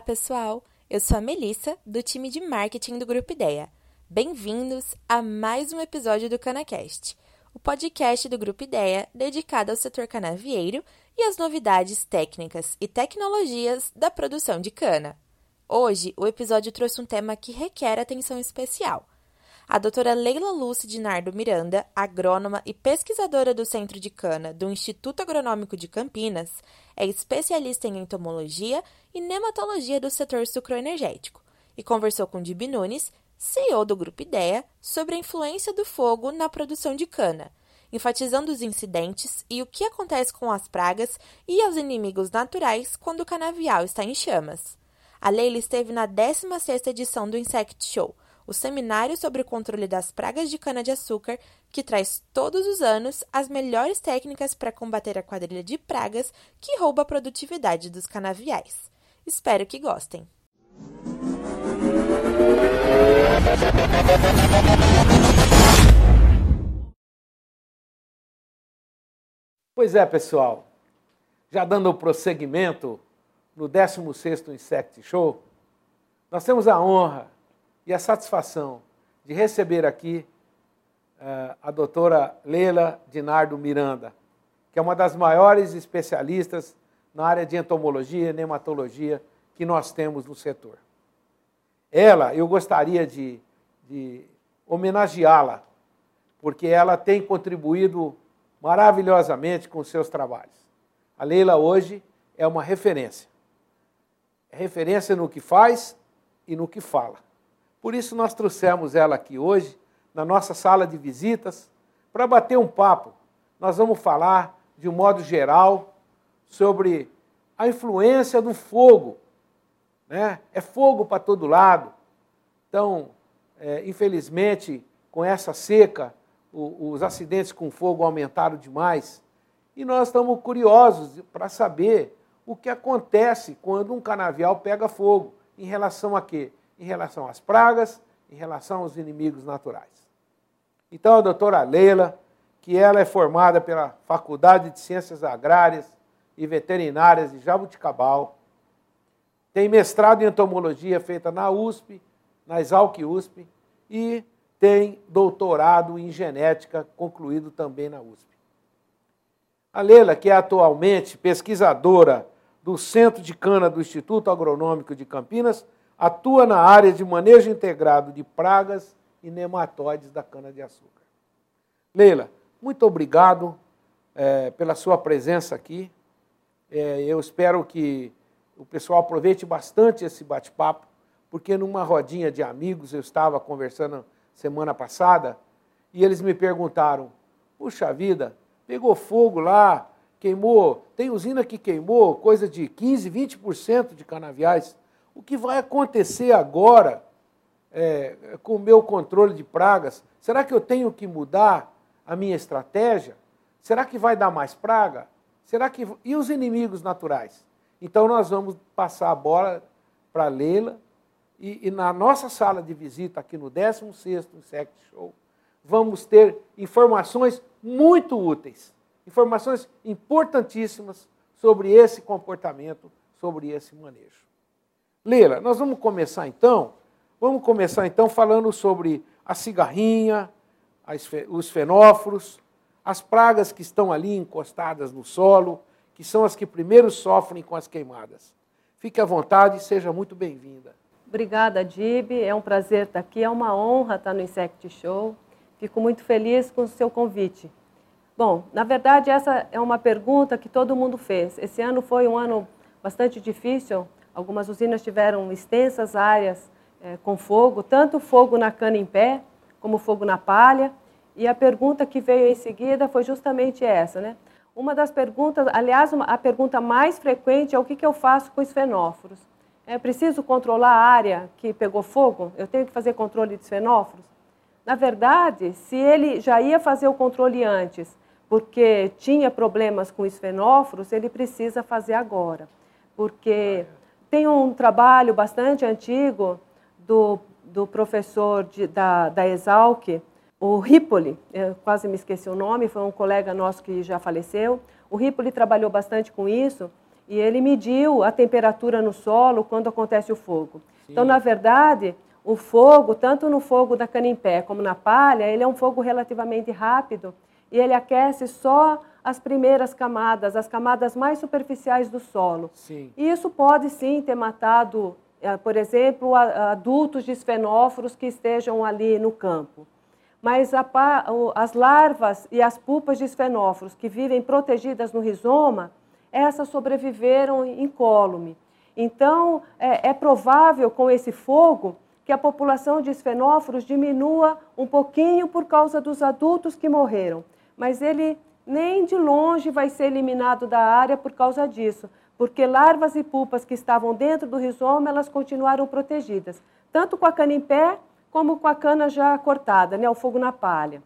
Olá, pessoal! Eu sou a Melissa, do time de marketing do Grupo Ideia. Bem-vindos a mais um episódio do CanaCast, o podcast do Grupo Ideia dedicado ao setor canavieiro e às novidades técnicas e tecnologias da produção de cana. Hoje, o episódio trouxe um tema que requer atenção especial – a doutora Leila Lúcia Dinardo Miranda, agrônoma e pesquisadora do Centro de Cana do Instituto Agronômico de Campinas, é especialista em entomologia e nematologia do setor sucroenergético e conversou com Dib Nunes, CEO do Grupo Ideia, sobre a influência do fogo na produção de cana, enfatizando os incidentes e o que acontece com as pragas e aos inimigos naturais quando o canavial está em chamas. A Leila esteve na 16ª edição do Insect Show, o seminário sobre o controle das pragas de cana-de-açúcar, que traz todos os anos as melhores técnicas para combater a quadrilha de pragas que rouba a produtividade dos canaviais. Espero que gostem! Pois é, pessoal. Já dando prosseguimento no 16º Insect Show, nós temos a honra e a satisfação de receber aqui uh, a doutora Leila Dinardo Miranda, que é uma das maiores especialistas na área de entomologia e nematologia que nós temos no setor. Ela, eu gostaria de, de homenageá-la, porque ela tem contribuído maravilhosamente com seus trabalhos. A Leila hoje é uma referência. É referência no que faz e no que fala. Por isso nós trouxemos ela aqui hoje, na nossa sala de visitas, para bater um papo. Nós vamos falar, de um modo geral, sobre a influência do fogo. Né? É fogo para todo lado. Então, é, infelizmente, com essa seca, o, os acidentes com fogo aumentaram demais. E nós estamos curiosos para saber o que acontece quando um canavial pega fogo. Em relação a quê? Em relação às pragas, em relação aos inimigos naturais. Então, a doutora Leila, que ela é formada pela Faculdade de Ciências Agrárias e Veterinárias de Jabuticabal, tem mestrado em entomologia feita na USP, na Exalc USP, e tem doutorado em genética concluído também na USP. A Leila, que é atualmente pesquisadora do Centro de Cana do Instituto Agronômico de Campinas, atua na área de manejo integrado de pragas e nematóides da cana-de-açúcar. Leila, muito obrigado é, pela sua presença aqui. É, eu espero que o pessoal aproveite bastante esse bate-papo, porque numa rodinha de amigos eu estava conversando semana passada e eles me perguntaram: puxa vida, pegou fogo lá, queimou, tem usina que queimou coisa de 15, 20% de canaviais. O que vai acontecer agora é, com o meu controle de pragas? Será que eu tenho que mudar a minha estratégia? Será que vai dar mais praga? Será que e os inimigos naturais? Então nós vamos passar a bola para Leila e, e, na nossa sala de visita aqui no 16º Insect Show, vamos ter informações muito úteis, informações importantíssimas sobre esse comportamento, sobre esse manejo. Leila, nós vamos começar então, vamos começar então falando sobre a cigarrinha, os fenóforos, as pragas que estão ali encostadas no solo, que são as que primeiro sofrem com as queimadas. Fique à vontade e seja muito bem-vinda. Obrigada, Dib. É um prazer estar aqui, é uma honra estar no Insect Show. Fico muito feliz com o seu convite. Bom, na verdade, essa é uma pergunta que todo mundo fez. Esse ano foi um ano bastante difícil Algumas usinas tiveram extensas áreas é, com fogo, tanto fogo na cana em pé, como fogo na palha. E a pergunta que veio em seguida foi justamente essa, né? Uma das perguntas, aliás, uma, a pergunta mais frequente é o que, que eu faço com os fenóforos. É preciso controlar a área que pegou fogo? Eu tenho que fazer controle de fenóforos? Na verdade, se ele já ia fazer o controle antes, porque tinha problemas com os fenóforos, ele precisa fazer agora. Porque tem um trabalho bastante antigo do, do professor de, da, da Exalc, o Ripoli, eu quase me esqueci o nome, foi um colega nosso que já faleceu. O Ripoli trabalhou bastante com isso E ele mediu a temperatura no solo quando acontece o fogo. Sim. Então, na verdade, o fogo, tanto no fogo da cana-em-pé como na palha, ele é um fogo relativamente rápido e ele aquece só as primeiras camadas, as camadas mais superficiais do solo. Sim. E isso pode sim ter matado, eh, por exemplo, adultos de esfenóforos que estejam ali no campo. Mas a, as larvas e as pupas de esfenóforos que vivem protegidas no rizoma, essas sobreviveram incólume. Então, é, é provável com esse fogo que a população de esfenóforos diminua um pouquinho por causa dos adultos que morreram. Mas ele nem de longe vai ser eliminado da área por causa disso, porque larvas e pupas que estavam dentro do rizoma, elas continuaram protegidas, tanto com a cana em pé, como com a cana já cortada, né, o fogo na palha.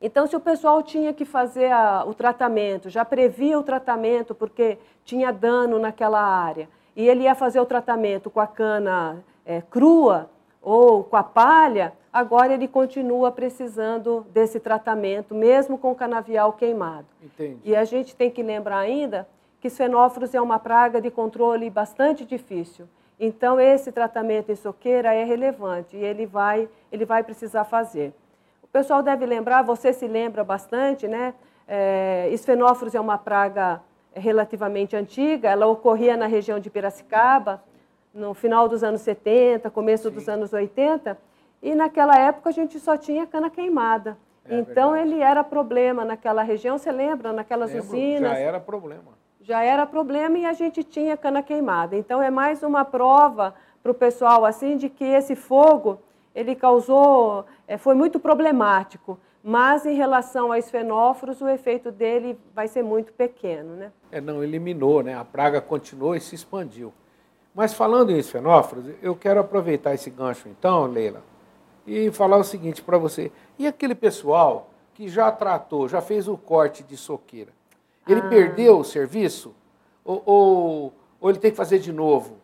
Então, se o pessoal tinha que fazer a, o tratamento, já previa o tratamento porque tinha dano naquela área, e ele ia fazer o tratamento com a cana é, crua ou com a palha, agora ele continua precisando desse tratamento, mesmo com o canavial queimado. Entendi. E a gente tem que lembrar ainda que fenóforos é uma praga de controle bastante difícil. Então, esse tratamento em soqueira é relevante e ele vai, ele vai precisar fazer. O pessoal deve lembrar, você se lembra bastante, né? É, esfenóforos é uma praga relativamente antiga, ela ocorria na região de Piracicaba, no final dos anos 70, começo Sim. dos anos 80, e naquela época a gente só tinha cana queimada. É então verdade. ele era problema naquela região, você lembra? Naquelas Lembro, usinas. Já era problema. Já era problema e a gente tinha cana queimada. Então é mais uma prova para o pessoal assim de que esse fogo ele causou, é, foi muito problemático. Mas em relação aos fenóforos, o efeito dele vai ser muito pequeno, né? É, não eliminou, né? A praga continuou e se expandiu. Mas falando em esfenóforos, eu quero aproveitar esse gancho então, Leila, e falar o seguinte para você. E aquele pessoal que já tratou, já fez o corte de soqueira, ele ah. perdeu o serviço? Ou, ou, ou ele tem que fazer de novo?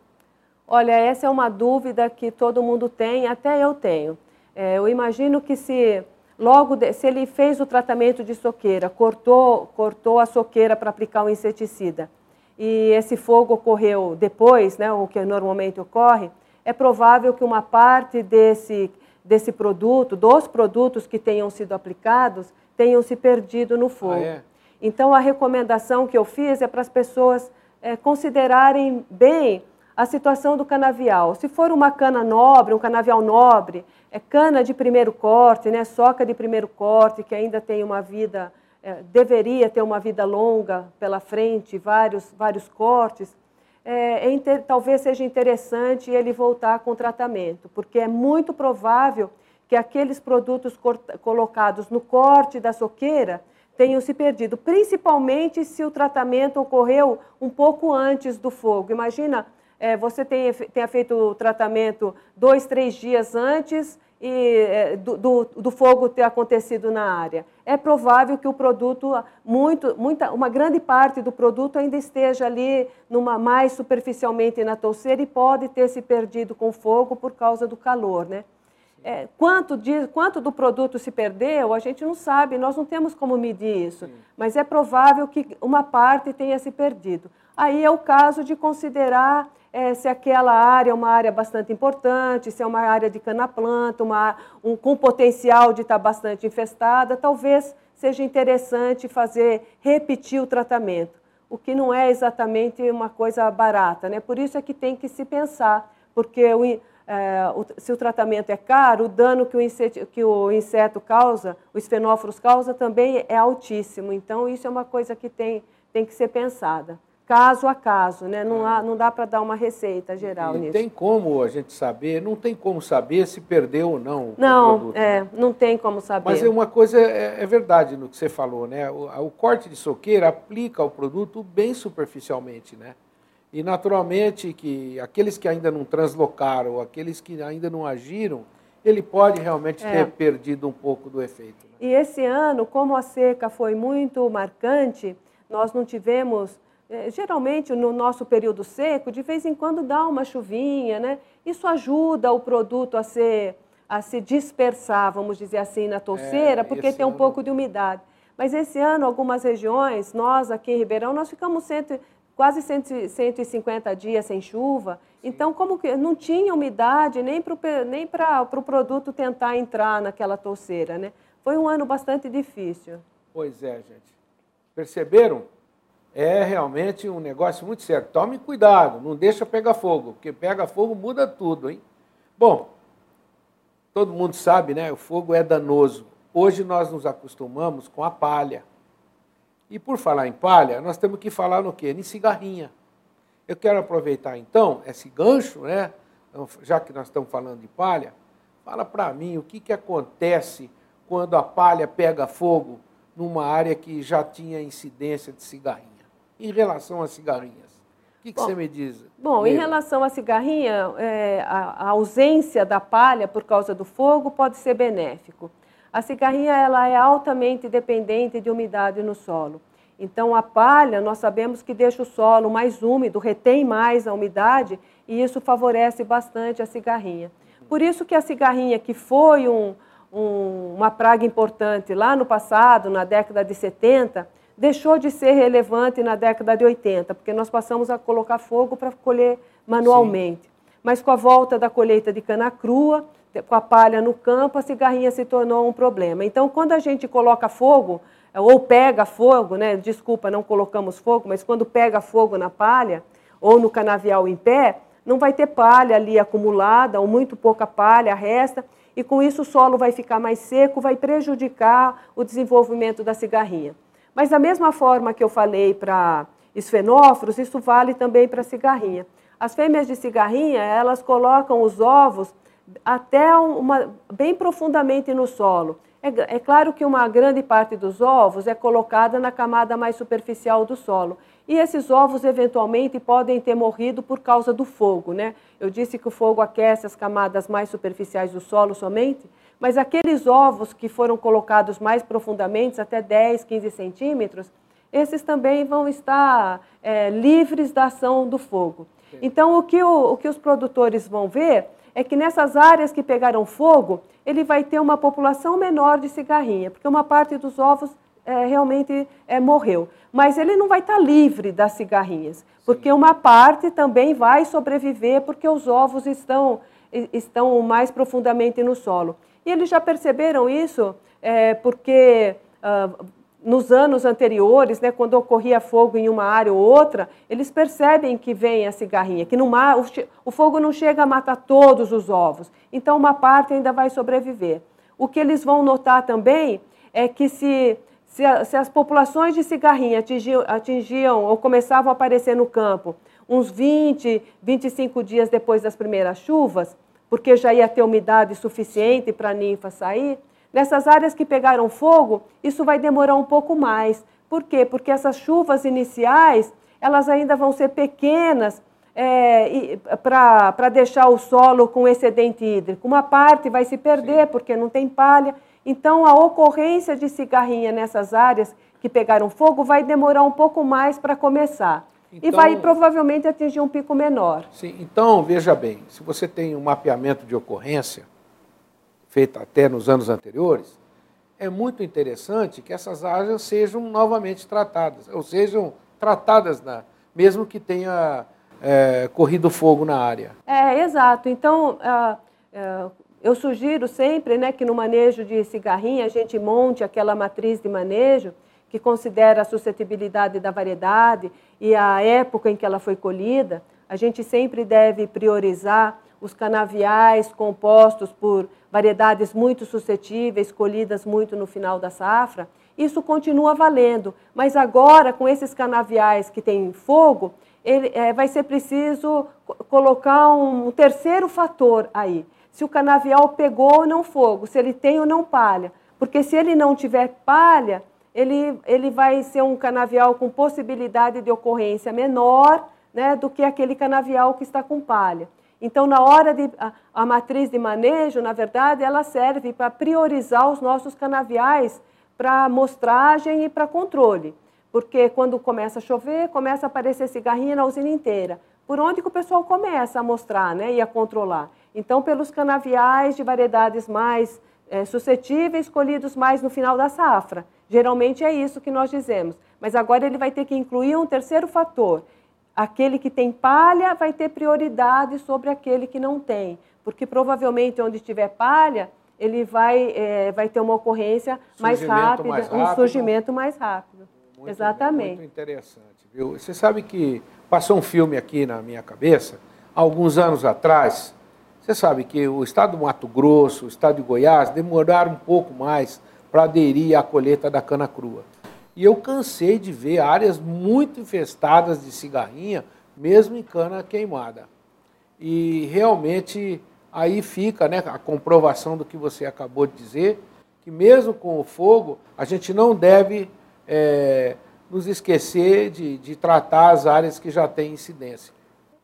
Olha, essa é uma dúvida que todo mundo tem, até eu tenho. É, eu imagino que se logo de, se ele fez o tratamento de soqueira, cortou, cortou a soqueira para aplicar o inseticida, e esse fogo ocorreu depois, né, o que normalmente ocorre, é provável que uma parte desse, desse produto, dos produtos que tenham sido aplicados, tenham se perdido no fogo. Ah, é? Então, a recomendação que eu fiz é para as pessoas é, considerarem bem a situação do canavial. Se for uma cana nobre, um canavial nobre, é cana de primeiro corte, né, soca de primeiro corte, que ainda tem uma vida é, deveria ter uma vida longa pela frente, vários, vários cortes, é, é talvez seja interessante ele voltar com tratamento, porque é muito provável que aqueles produtos colocados no corte da soqueira tenham se perdido, principalmente se o tratamento ocorreu um pouco antes do fogo. Imagina, é, você tenha, tenha feito o tratamento dois, três dias antes e, é, do, do, do, fogo ter acontecido na área. É provável que o produto, muito, muita, uma grande parte do produto ainda esteja ali numa mais superficialmente na touceira e pode ter se perdido com fogo por causa do calor, né? É, quanto, de, quanto do produto se perdeu, a gente não sabe, nós não temos como medir isso, Sim. mas é provável que uma parte tenha se perdido. Aí é o caso de considerar é, se aquela área é uma área bastante importante, se é uma área de cana-planta, uma, um, com potencial de estar bastante infestada, talvez seja interessante fazer, repetir o tratamento, o que não é exatamente uma coisa barata. Né? Por isso é que tem que se pensar, porque o, é, o, se o tratamento é caro, o dano que o, inseto, que o inseto causa, os fenóforos causa, também é altíssimo. Então, isso é uma coisa que tem, tem que ser pensada caso a caso, né? Não, há, não dá para dar uma receita geral e nisso. Tem como a gente saber? Não tem como saber se perdeu ou não. Não, o produto, é, né? não tem como saber. Mas uma coisa é, é, verdade no que você falou, né? O, o, corte de soqueira aplica o produto bem superficialmente, né? E naturalmente que aqueles que ainda não translocaram, aqueles que ainda não agiram, ele pode realmente é. ter perdido um pouco do efeito. Né? E esse ano, como a seca foi muito marcante, nós não tivemos é, geralmente no nosso período seco, de vez em quando dá uma chuvinha, né? Isso ajuda o produto a, ser, a se dispersar, vamos dizer assim, na touceira, é, porque tem um ano... pouco de umidade. Mas esse ano, algumas regiões, nós aqui em Ribeirão, nós ficamos quase 150 dias sem chuva. Então, como que não tinha umidade nem para o nem pro produto tentar entrar naquela touceira, né? Foi um ano bastante difícil. Pois é, gente. Perceberam? É realmente um negócio muito sério. Tome cuidado, não deixa pegar fogo, porque pega fogo muda tudo, hein? Bom, todo mundo sabe, né? O fogo é danoso. Hoje nós nos acostumamos com a palha. E por falar em palha, nós temos que falar no quê? Em cigarrinha. Eu quero aproveitar então esse gancho, né? Já que nós estamos falando de palha, fala para mim o que, que acontece quando a palha pega fogo numa área que já tinha incidência de cigarrinha. Em relação às cigarrinhas, o que, que bom, você me diz? Bom, em relação à cigarrinha, é, a, a ausência da palha por causa do fogo pode ser benéfico. A cigarrinha ela é altamente dependente de umidade no solo. Então, a palha, nós sabemos que deixa o solo mais úmido, retém mais a umidade e isso favorece bastante a cigarrinha. Por isso que a cigarrinha, que foi um, um, uma praga importante lá no passado, na década de 70, deixou de ser relevante na década de 80, porque nós passamos a colocar fogo para colher manualmente. Sim. Mas com a volta da colheita de cana crua, com a palha no campo, a cigarrinha se tornou um problema. Então, quando a gente coloca fogo, ou pega fogo, né? desculpa, não colocamos fogo, mas quando pega fogo na palha, ou no canavial em pé, não vai ter palha ali acumulada, ou muito pouca palha resta, e com isso o solo vai ficar mais seco, vai prejudicar o desenvolvimento da cigarrinha. Mas da mesma forma que eu falei para esfenóforos, isso vale também para cigarrinha. As fêmeas de cigarrinha, elas colocam os ovos até uma, bem profundamente no solo. É, é, claro que uma grande parte dos ovos é colocada na camada mais superficial do solo. E esses ovos, eventualmente, podem ter morrido por causa do fogo. Né? Eu disse que o fogo aquece as camadas mais superficiais do solo somente, mas aqueles ovos que foram colocados mais profundamente, até 10, 15 centímetros, esses também vão estar é, livres da ação do fogo. Então, o que, o, o que os produtores vão ver é que nessas áreas que pegaram fogo, ele vai ter uma população menor de cigarrinha, porque uma parte dos ovos é, realmente é, morreu. Mas ele não vai estar livre das cigarrinhas, porque uma parte também vai sobreviver, porque os ovos estão, estão mais profundamente no solo. E eles já perceberam isso, é, porque uh, nos anos anteriores, né, quando ocorria fogo em uma área ou outra, eles percebem que vem a cigarrinha, que no mar, o, o fogo não chega a matar todos os ovos, então uma parte ainda vai sobreviver. O que eles vão notar também é que se, se, as populações de cigarrinha atingiam, atingiam ou começavam a aparecer no campo uns 20, 25 dias depois das primeiras chuvas, porque já ia ter umidade suficiente para a ninfa sair, Nessas áreas que pegaram fogo, isso vai demorar um pouco mais. Por quê? Porque essas chuvas iniciais, elas ainda vão ser pequenas é, para deixar o solo com excedente hídrico. Uma parte vai se perder Sim. porque não tem palha. Então, a ocorrência de cigarrinha nessas áreas que pegaram fogo vai demorar um pouco mais para começar. Então, e vai provavelmente atingir um pico menor. Sim, então veja bem, se você tem um mapeamento de ocorrência, feita até nos anos anteriores, é muito interessante que essas áreas sejam novamente tratadas, ou sejam tratadas, na, mesmo que tenha é, corrido fogo na área. É, exato. Então, uh, uh, eu sugiro sempre né, que no manejo de cigarrinha a gente monte aquela matriz de manejo que considera a suscetibilidade da variedade e a época em que ela foi colhida. A gente sempre deve priorizar os canaviais compostos por variedades muito suscetíveis, colhidas muito no final da safra, isso continua valendo. Mas agora, com esses canaviais que têm fogo, ele, é, vai ser preciso colocar um terceiro fator aí. Se o canavial pegou ou não fogo, se ele tem ou não palha. Porque se ele não tiver palha, ele, ele vai ser um canavial com possibilidade de ocorrência menor né, do que aquele canavial que está com palha. Então, na hora de a, a matriz de manejo, na verdade, ela serve para priorizar os nossos canaviais para amostragem e para controle. Porque quando começa a chover, começa a aparecer cigarrinha na usina inteira. Por onde que o pessoal começa a mostrar né, e a controlar? Então, pelos canaviais de variedades mais é, suscetíveis, colhidos mais no final da safra. Geralmente é isso que nós dizemos. Mas agora ele vai ter que incluir um terceiro fator, aquele que tem palha vai ter prioridade sobre aquele que não tem, porque provavelmente onde tiver palha, ele vai, é, vai ter uma ocorrência mais rápida, mais rápido, um surgimento mais rápido. Muito, Exatamente. Muito interessante. Viu? Você sabe que passou um filme aqui na minha cabeça, alguns anos atrás. Você sabe que o estado do Mato Grosso, o estado de Goiás, demoraram um pouco mais para aderir à colheita da cana crua. E eu cansei de ver áreas muito infestadas de cigarrinha, mesmo em cana queimada. E realmente aí fica né, a comprovação do que você acabou de dizer, que mesmo com o fogo, a gente não deve é, nos esquecer de, de, tratar as áreas que já têm incidência.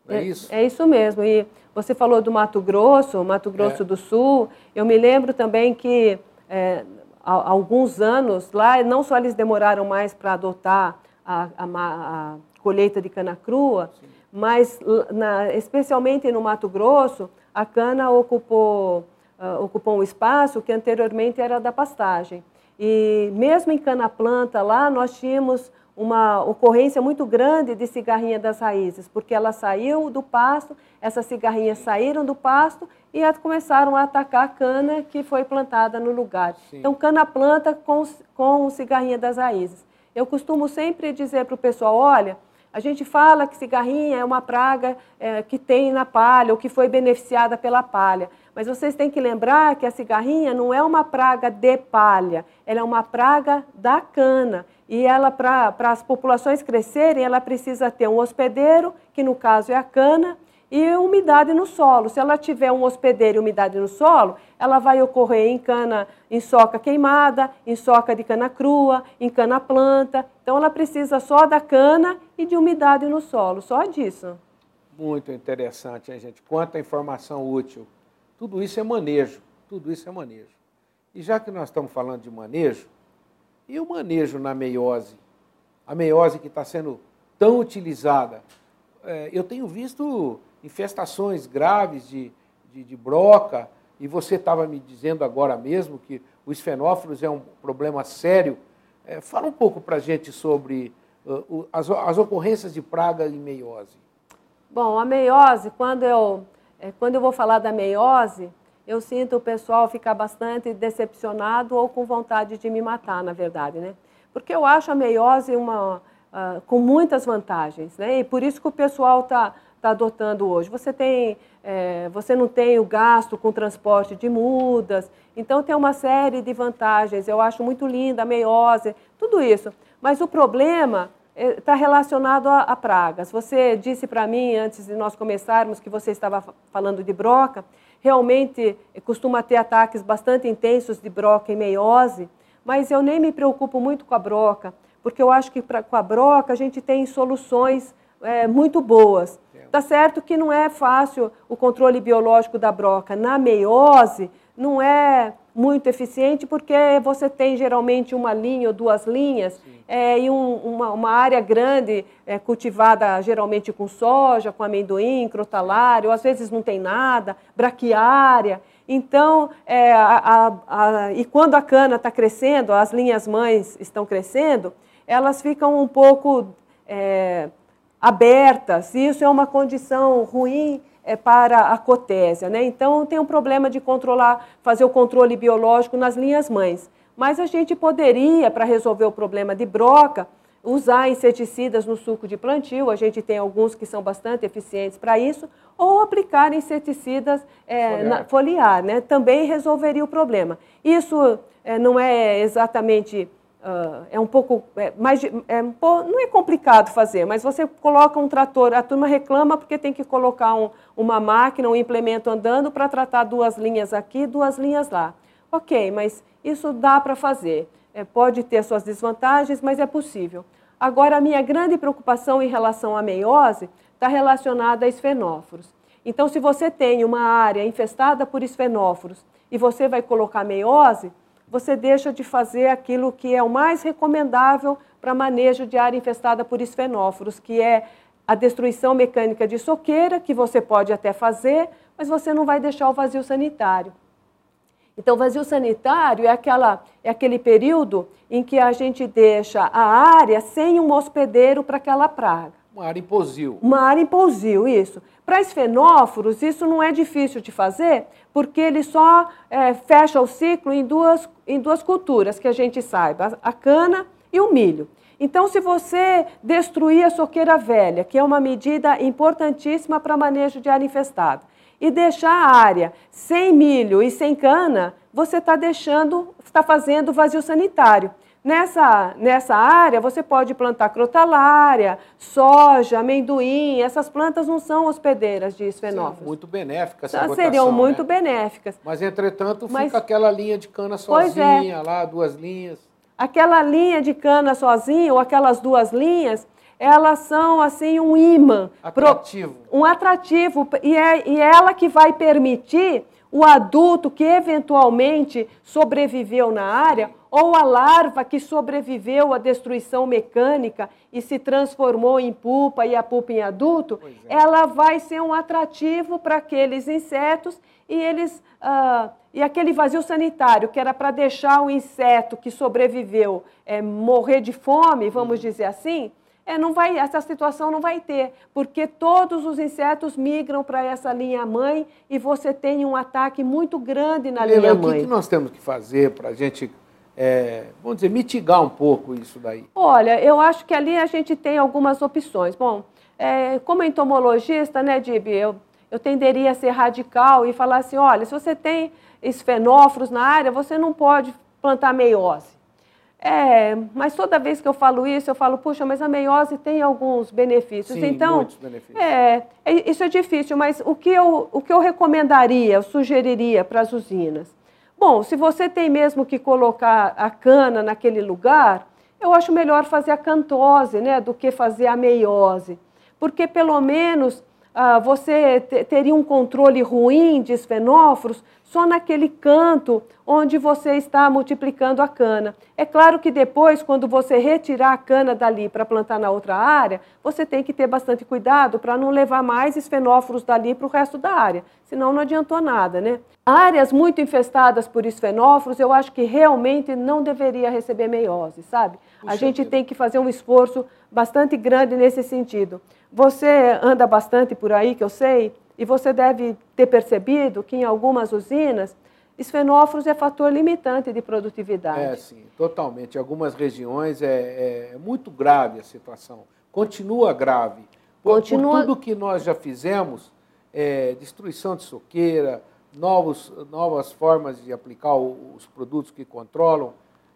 É, é, isso? É isso mesmo. E você falou do Mato Grosso, Mato Grosso é. do Sul. Eu me lembro também que é, há alguns anos lá, não só eles demoraram mais para adotar a, a, a, colheita de cana crua, Sim. mas na, especialmente no Mato Grosso, a cana ocupou, uh, ocupou um espaço que anteriormente era da pastagem. E mesmo em cana planta lá, nós tínhamos uma ocorrência muito grande de cigarrinha das raízes, porque ela saiu do pasto, essas cigarrinhas saíram do pasto e começaram a atacar a cana que foi plantada no lugar. Sim. Então, cana planta com, com cigarrinha das raízes. Eu costumo sempre dizer para o pessoal, olha, a gente fala que cigarrinha é uma praga é, que tem na palha ou que foi beneficiada pela palha. Mas vocês têm que lembrar que a cigarrinha não é uma praga de palha, ela é uma praga da cana. E ela, para as populações crescerem, ela precisa ter um hospedeiro, que no caso é a cana, e umidade no solo. Se ela tiver um hospedeiro e umidade no solo, ela vai ocorrer em cana, em soca queimada, em soca de cana crua, em cana planta. Então ela precisa só da cana e de umidade no solo, só disso. Muito interessante, hein, gente? Quanta informação útil. Tudo isso é manejo, tudo isso é manejo. E já que nós estamos falando de manejo, e o manejo na meiose? A meiose que está sendo tão utilizada. É, eu tenho visto infestações graves de, de, de broca, e você estava me dizendo agora mesmo que o esfenófilos é um problema sério. É, fala um pouco para a gente sobre uh, as, as, ocorrências de praga em meiose. Bom, a meiose, quando eu, é, quando eu vou falar da meiose, eu sinto o pessoal ficar bastante decepcionado ou com vontade de me matar, na verdade, né? Porque eu acho a meiose uma, uh, com muitas vantagens, né? E por isso que o pessoal está está adotando hoje. Você, tem, é, você não tem o gasto com transporte de mudas, então tem uma série de vantagens. Eu acho muito linda a meiose, tudo isso. Mas o problema está é, relacionado a, a, pragas. Você disse para mim, antes de nós começarmos, que você estava falando de broca. Realmente costuma ter ataques bastante intensos de broca e meiose, mas eu nem me preocupo muito com a broca, porque eu acho que pra, com a broca a gente tem soluções é, muito boas. Tá certo que não é fácil o controle biológico da broca. Na meiose, não é muito eficiente porque você tem geralmente uma linha ou duas linhas é, e um, uma, uma, área grande é, cultivada geralmente com soja, com amendoim, crotalário, às vezes não tem nada, braquiária. Então, é, a, a, a, e quando a cana está crescendo, as linhas mães estão crescendo, elas ficam um pouco é, abertas, isso é uma condição ruim é, para a cotésia. Né? Então, tem um problema de controlar, fazer o controle biológico nas linhas mães. Mas a gente poderia, para resolver o problema de broca, usar inseticidas no suco de plantio, a gente tem alguns que são bastante eficientes para isso, ou aplicar inseticidas é, foliar, na, foliar né? também resolveria o problema. Isso é, não é exatamente Uh, é um pouco é, mais é não é complicado fazer, mas você coloca um trator, a turma reclama porque tem que colocar um, uma máquina, um implemento andando para tratar duas linhas aqui, duas linhas lá. Ok, mas isso dá para fazer. É, pode ter suas desvantagens, mas é possível. Agora, a minha grande preocupação em relação à meiose está relacionada a esfenóforos. Então, se você tem uma área infestada por esfenóforos e você vai colocar meiose, você deixa de fazer aquilo que é o mais recomendável para manejo de área infestada por esfenóforos, que é a destruição mecânica de soqueira, que você pode até fazer, mas você não vai deixar o vazio sanitário. Então, o vazio sanitário é, aquela, é aquele período em que a gente deixa a área sem um hospedeiro para aquela praga. Uma área em posil. Uma área em posil, isso. Para esfenóforos, isso não é difícil de fazer, porque ele só é, fecha o ciclo em duas, em duas culturas, que a gente saiba, a cana e o milho. Então, se você destruir a soqueira velha, que é uma medida importantíssima para manejo de área infestada, e deixar a área sem milho e sem cana, você está deixando, está fazendo vazio sanitário. Nessa, nessa área, você pode plantar crotalária, soja, amendoim. Essas plantas não são hospedeiras de esfenófilos. muito benéficas essa Elas seriam rotação, muito né? benéficas. Mas, entretanto, Mas- fica aquela linha de cana é. sozinha lá, duas linhas. Aquela linha de cana sozinha, ou aquelas duas linhas, elas são assim um imã. pro- Atrativo. um atrativo e é e ela que vai permitir o adulto que eventualmente sobreviveu na área ou a larva que sobreviveu à destruição mecânica e se transformou em pupa e a pupa em adulto, é. ela vai ser um atrativo para aqueles insetos e eles ah, e aquele vazio sanitário que era para deixar o inseto que sobreviveu eh, morrer de fome, vamos dizer assim, é, não vai, essa situação não vai ter, porque todos os insetos migram para essa linha mãe e você tem um ataque muito grande na Leila, linha o que, mãe. que nós temos que fazer para a gente, é, vamos dizer, mitigar um pouco isso daí? Olha, eu acho que ali a gente tem algumas opções. Bom, é, como entomologista, né, Dib, eu, eu tenderia a ser radical e falar assim, olha, se você tem esfenóforos na área, você não pode plantar meiose. É, mas toda vez que eu falo isso, eu falo, puxa, mas a meiose tem alguns benefícios. Sim, então, muitos benefícios. É, é, isso é difícil, mas o que eu, o que eu recomendaria, eu sugeriria para as usinas? Bom, se você tem mesmo que colocar a cana naquele lugar, eu acho melhor fazer a cantose né, do que fazer a meiose. Porque pelo menos ah, você te- teria um controle ruim de esfenóforos só naquele canto onde você está multiplicando a cana. É claro que depois, quando você retirar a cana dali para plantar na outra área, você tem que ter bastante cuidado para não levar mais esfenóforos dali para o resto da área, senão não adiantou nada, né? Áreas muito infestadas por esfenóforos, eu acho que realmente não deveria receber meiose, sabe? a Puxa gente vida. tem que fazer um esforço bastante grande nesse sentido. Você anda bastante por aí, que eu sei, e você deve ter percebido que em algumas usinas, esfenóforos é fator limitante de produtividade. É, sim, totalmente. Em algumas regiões é, é muito grave a situação. Continua grave. Por, Continua- por tudo que nós já fizemos, é, destruição de soqueira, novos, novas formas de aplicar o- os produtos que controlam,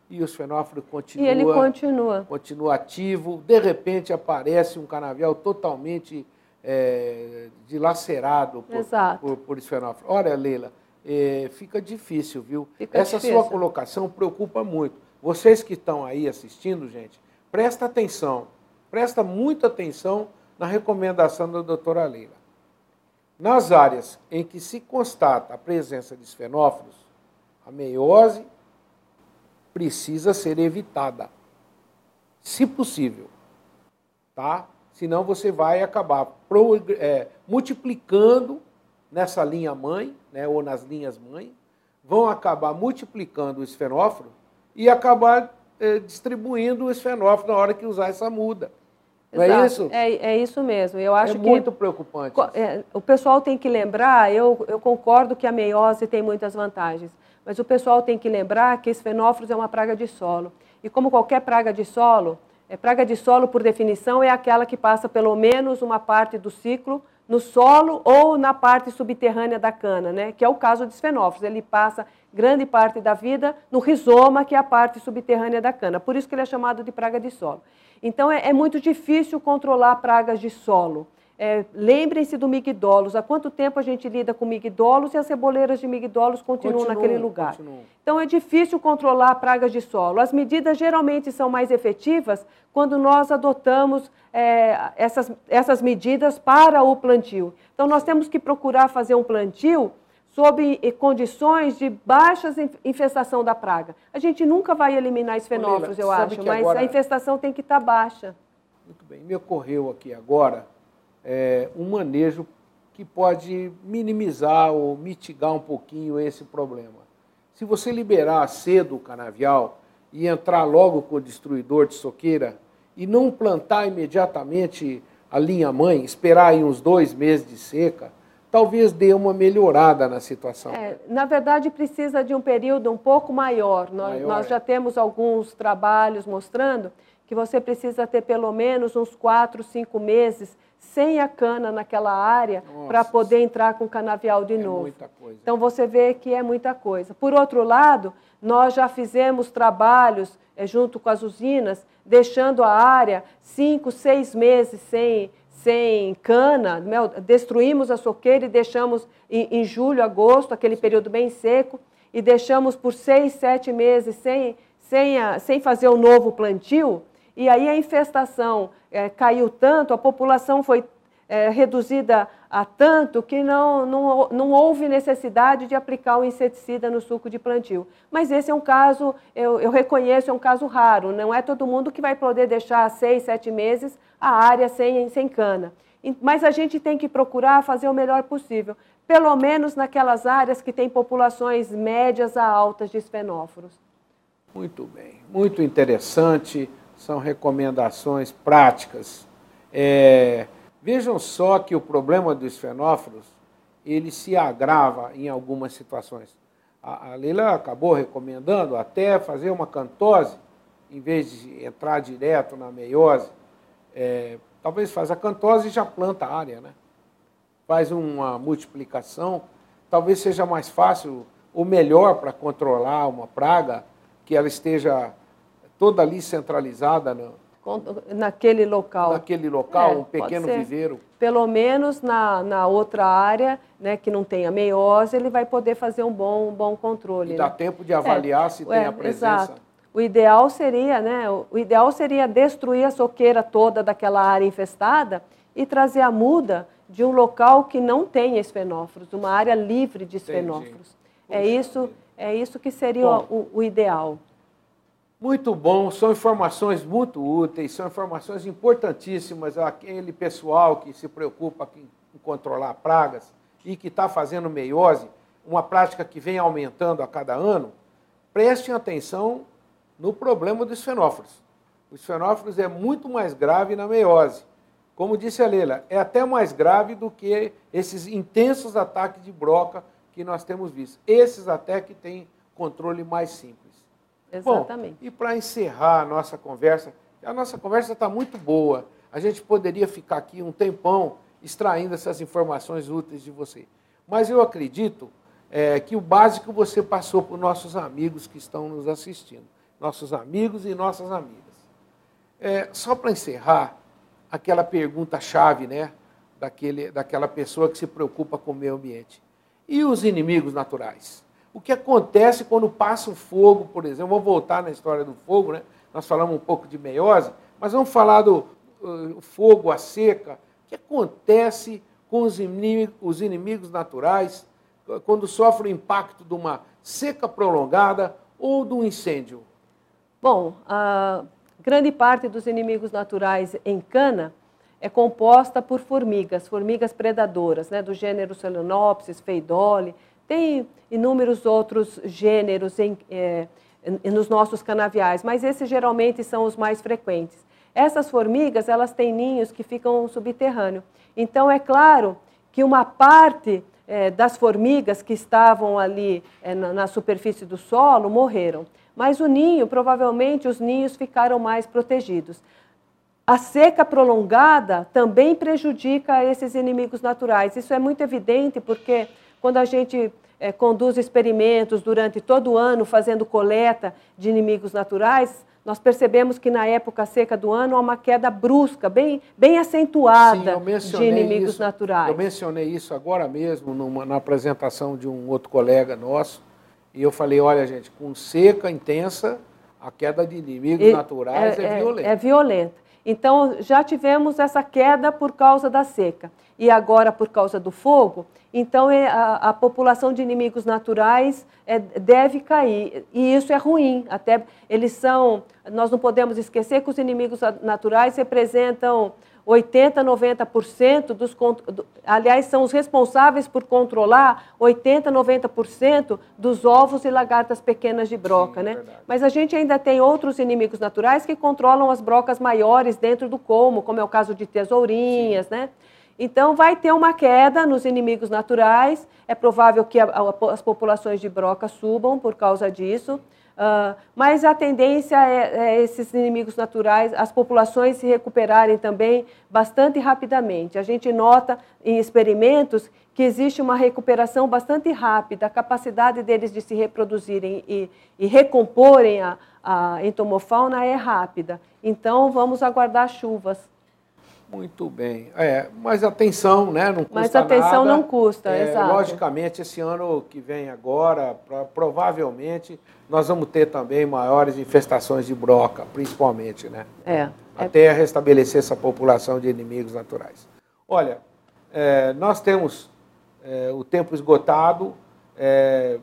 e os fenófilos e continua, ele continua. continua ativo. De repente aparece um canavial totalmente é, dilacerado por, por, por esfenófilo. Olha, Leila, é, fica difícil, viu? Fica Essa difícil. sua colocação preocupa muito. Vocês que estão aí assistindo, gente, presta atenção, presta muita atenção na recomendação da doutora Leila. Nas áreas em que se constata a presença de esfenófilos, a meiose precisa ser evitada, se possível, tá? Senão você vai acabar pro- é, multiplicando nessa linha mãe, né, ou nas linhas mãe, vão acabar multiplicando o esfenófilo e acabar é, distribuindo o esfenófilo na hora que usar essa muda. Não é Exato. isso? É, é isso mesmo. Eu acho é que muito preocupante. É, o pessoal tem que lembrar, eu, eu concordo que a meiose tem muitas vantagens, mas o pessoal tem que lembrar que esfenófilos é uma praga de solo. E como qualquer praga de solo, é, praga de solo, por definição, é aquela que passa pelo menos uma parte do ciclo no solo ou na parte subterrânea da cana, né? que é o caso de esfenófilos. Ele passa grande parte da vida no rizoma, que é a parte subterrânea da cana. Por isso que ele é chamado de praga de solo. Então, é, é muito difícil controlar pragas de solo. É, Lembrem-se do migdolos. Há quanto tempo a gente lida com migdolos e as ceboleiras de migdolos continuam, Continuam, naquele lugar? continuam. Então é difícil controlar pragas de solo. As medidas geralmente são mais efetivas quando nós adotamos é, essas, essas medidas para o plantio. Então nós temos que procurar fazer um plantio sob eh, condições de baixa infestação da praga. A gente nunca vai eliminar esfenófilos, eu sabe acho, mas agora- a infestação tem que estar baixa. Muito bem. Me ocorreu aqui agora é, um manejo que pode minimizar ou mitigar um pouquinho esse problema. Se você liberar cedo o canavial e entrar logo com o destruidor de soqueira e não plantar imediatamente a linha mãe, esperar aí uns dois meses de seca, talvez dê uma melhorada na situação. É, na verdade, precisa de um período um pouco maior. Nós, maior, nós já é. temos alguns trabalhos mostrando que você precisa ter pelo menos uns quatro, cinco meses sem a cana naquela área para poder entrar com canavial de é novo. Então você vê que é muita coisa. Por outro lado, nós já fizemos trabalhos é, junto com as usinas, deixando a área cinco, seis meses sem, sem cana, destruímos a soqueira e deixamos em, em, julho, agosto, aquele período bem seco, e deixamos por seis, sete meses sem, sem, a, sem fazer o novo plantio, e aí a infestação é, caiu tanto, a população foi é, reduzida a tanto que não, não, não houve necessidade de aplicar o inseticida no suco de plantio. Mas esse é um caso, eu, eu reconheço, é um caso raro. Não é todo mundo que vai poder deixar seis, sete meses a área sem, sem cana. Mas a gente tem que procurar fazer o melhor possível, pelo menos naquelas áreas que têm populações médias a altas de esfenóforos. Muito bem, muito interessante são recomendações práticas. É, vejam só que o problema dos fenófilos ele se agrava em algumas situações. A, a Leila acabou recomendando até fazer uma cantose, em vez de entrar direto na meiose. É, talvez faz a cantose e já planta a área, né? Faz uma multiplicação. Talvez seja mais fácil ou melhor para controlar uma praga que ela esteja toda ali centralizada no, naquele local. Naquele local, é, um pequeno viveiro. Pelo menos na, na outra área, né, que não tenha meiose, ele vai poder fazer um bom, um bom controle. E dá né? tempo de avaliar é, se tem é, a presença. Exato. O ideal seria, né, o ideal seria destruir a soqueira toda daquela área infestada e trazer a muda de um local que não tem esfenóforos, uma área livre de esfenóforos. É isso, é isso que seria o, o ideal. Muito bom, são informações muito úteis, são informações importantíssimas aquele pessoal que se preocupa em controlar pragas e que está fazendo meiose, uma prática que vem aumentando a cada ano, prestem atenção no problema dos fenófilos. Os fenófilos é muito mais grave na meiose. Como disse a Leila, é até mais grave do que esses intensos ataques de broca que nós temos visto. Esses até que têm controle mais simples. Exatamente. Bom, e para encerrar a nossa conversa, a nossa conversa está muito boa. A gente poderia ficar aqui um tempão extraindo essas informações úteis de você. Mas eu acredito é, que o básico você passou para os nossos amigos que estão nos assistindo. Nossos amigos e nossas amigas. É, só para encerrar, aquela pergunta-chave, né? Daquele, daquela pessoa que se preocupa com o meio ambiente. E os inimigos naturais? O que acontece quando passa o fogo, por exemplo. Vou voltar na história do fogo, né? Nós falamos um pouco de meiose, mas vamos falar do uh, fogo, a seca. O que acontece com os inimigos, os inimigos naturais quando sofrem o impacto de uma seca prolongada ou de um incêndio? Bom, a grande parte dos inimigos naturais em cana é composta por formigas, formigas predadoras, né, do gênero Solenopsis, Feidole, tem inúmeros outros gêneros em, é, nos nossos canaviais, mas esses geralmente são os mais frequentes. Essas formigas, elas têm ninhos que ficam subterrâneo. Então, é claro que uma parte é, das formigas que estavam ali é, na, na superfície do solo morreram. Mas o ninho, provavelmente, os ninhos ficaram mais protegidos. A seca prolongada também prejudica esses inimigos naturais. Isso é muito evidente porque quando a gente é, conduz experimentos durante todo o ano fazendo coleta de inimigos naturais, nós percebemos que na época seca do ano há uma queda brusca, bem, bem acentuada Sim, de inimigos isso, naturais. Eu mencionei isso agora mesmo numa, na apresentação de um outro colega nosso, e eu falei, olha gente, com seca intensa, a queda de inimigos e, naturais é, é, é violenta. É violenta. Então, já tivemos essa queda por causa da seca e agora por causa do fogo. Então, é, a, a população de inimigos naturais é, deve cair e isso é ruim. Até eles são, nós não podemos esquecer que os inimigos naturais representam 80, 90% dos. Aliás, são os responsáveis por controlar 80, 90% dos ovos e lagartas pequenas de broca, Sim, né? Verdade. Mas a gente ainda tem outros inimigos naturais que controlam as brocas maiores dentro do como, como é o caso de tesourinhas, Sim. né? Então, vai ter uma queda nos inimigos naturais. É provável que a, a, as populações de broca subam por causa disso. Uh, mas a tendência é, é, esses inimigos naturais, as populações se recuperarem também bastante rapidamente. A gente nota em experimentos que existe uma recuperação bastante rápida, a capacidade deles de se reproduzirem e, e recomporem a, a entomofauna é rápida. Então, vamos aguardar chuvas. Muito bem. É, mas atenção, né? Não custa Mas atenção nada. não custa, é, exato. Logicamente, esse ano que vem agora, provavelmente, nós vamos ter também maiores infestações de broca, principalmente, né? É. é. Até é... restabelecer essa população de inimigos naturais. Olha, é, nós temos é, o tempo esgotado, é,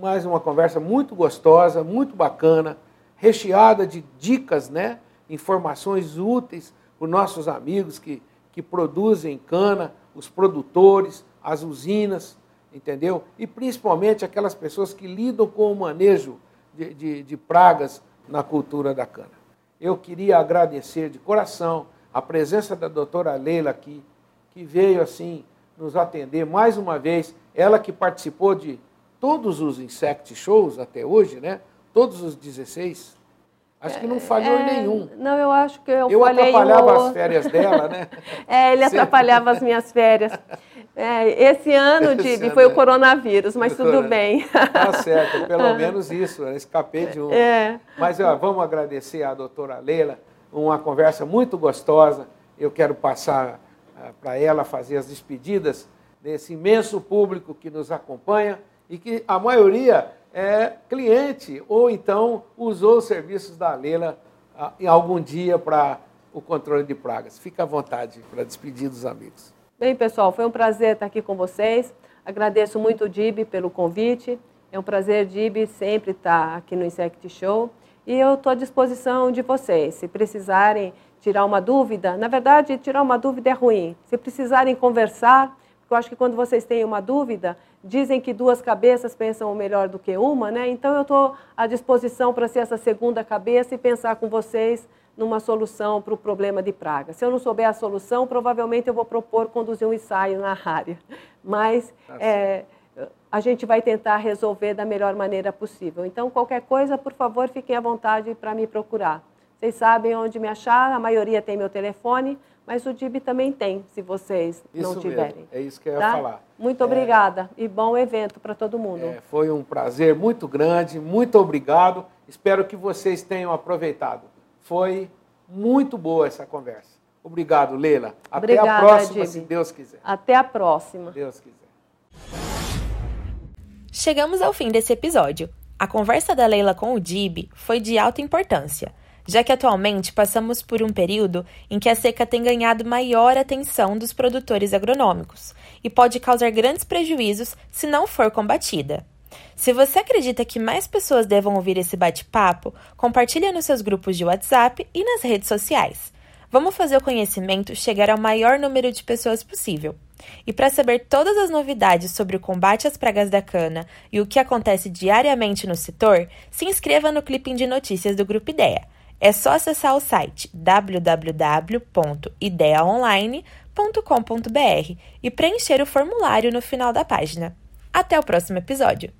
mais uma conversa muito gostosa, muito bacana, recheada de dicas, né? Informações úteis os nossos amigos que, que produzem cana, os produtores, as usinas, entendeu? E principalmente aquelas pessoas que lidam com o manejo de, de, de pragas na cultura da cana. Eu queria agradecer de coração a presença da doutora Leila aqui, que veio assim nos atender mais uma vez, ela que participou de todos os Insect Shows até hoje, né? Todos os 16. Acho que não falhou é, em nenhum. Não, eu acho que eu, eu falhei atrapalhava as férias dela, né? é, ele atrapalhava as minhas férias. É, esse ano, Dib, foi o coronavírus, mas tudo bem. Tá certo, pelo menos isso, eu escapei de um. É. Mas ó, vamos agradecer à doutora Leila, uma conversa muito gostosa. Eu quero passar uh, para ela fazer as despedidas desse imenso público que nos acompanha e que a maioria é cliente ou então usou os serviços da Leila ah, em algum dia para o controle de pragas. Fica à vontade para despedir dos amigos. Bem, pessoal, foi um prazer estar aqui com vocês. Agradeço muito o Dib pelo convite. É um prazer, Dib, sempre estar aqui no Insect Show. E eu estou à disposição de vocês. Se precisarem tirar uma dúvida, na verdade, tirar uma dúvida é ruim. Se precisarem conversar, eu acho que quando vocês têm uma dúvida, Dizem que duas cabeças pensam melhor do que uma, né? Então eu estou à disposição para ser essa segunda cabeça e pensar com vocês numa solução para o problema de praga. Se eu não souber a solução, provavelmente eu vou propor conduzir um ensaio na área. Mas tá é, a gente vai tentar resolver da melhor maneira possível. Então, qualquer coisa, por favor, fiquem à vontade para me procurar. Vocês sabem onde me achar, a maioria tem meu telefone, mas o DIB também tem, se vocês isso não tiverem. Mesmo. É isso que eu ia tá? falar. Muito obrigada é, e bom evento para todo mundo. É, foi um prazer muito grande, muito obrigado. Espero que vocês tenham aproveitado. Foi muito boa essa conversa. Obrigado, Leila. Até Obrigada, a próxima, se Deus quiser. Até a próxima. Deus quiser. Chegamos ao fim desse episódio. A conversa da Leila com o Dib foi de alta importância já que atualmente passamos por um período em que a seca tem ganhado maior atenção dos produtores agronômicos e pode causar grandes prejuízos se não for combatida. Se você acredita que mais pessoas devam ouvir esse bate-papo, compartilhe nos seus grupos de WhatsApp e nas redes sociais. Vamos fazer o conhecimento chegar ao maior número de pessoas possível. E para saber todas as novidades sobre o combate às pragas da cana e o que acontece diariamente no setor, se inscreva no Clipping de Notícias do Grupo Ideia. É só acessar o site www.ideaonline.com.br e preencher o formulário no final da página. Até o próximo episódio!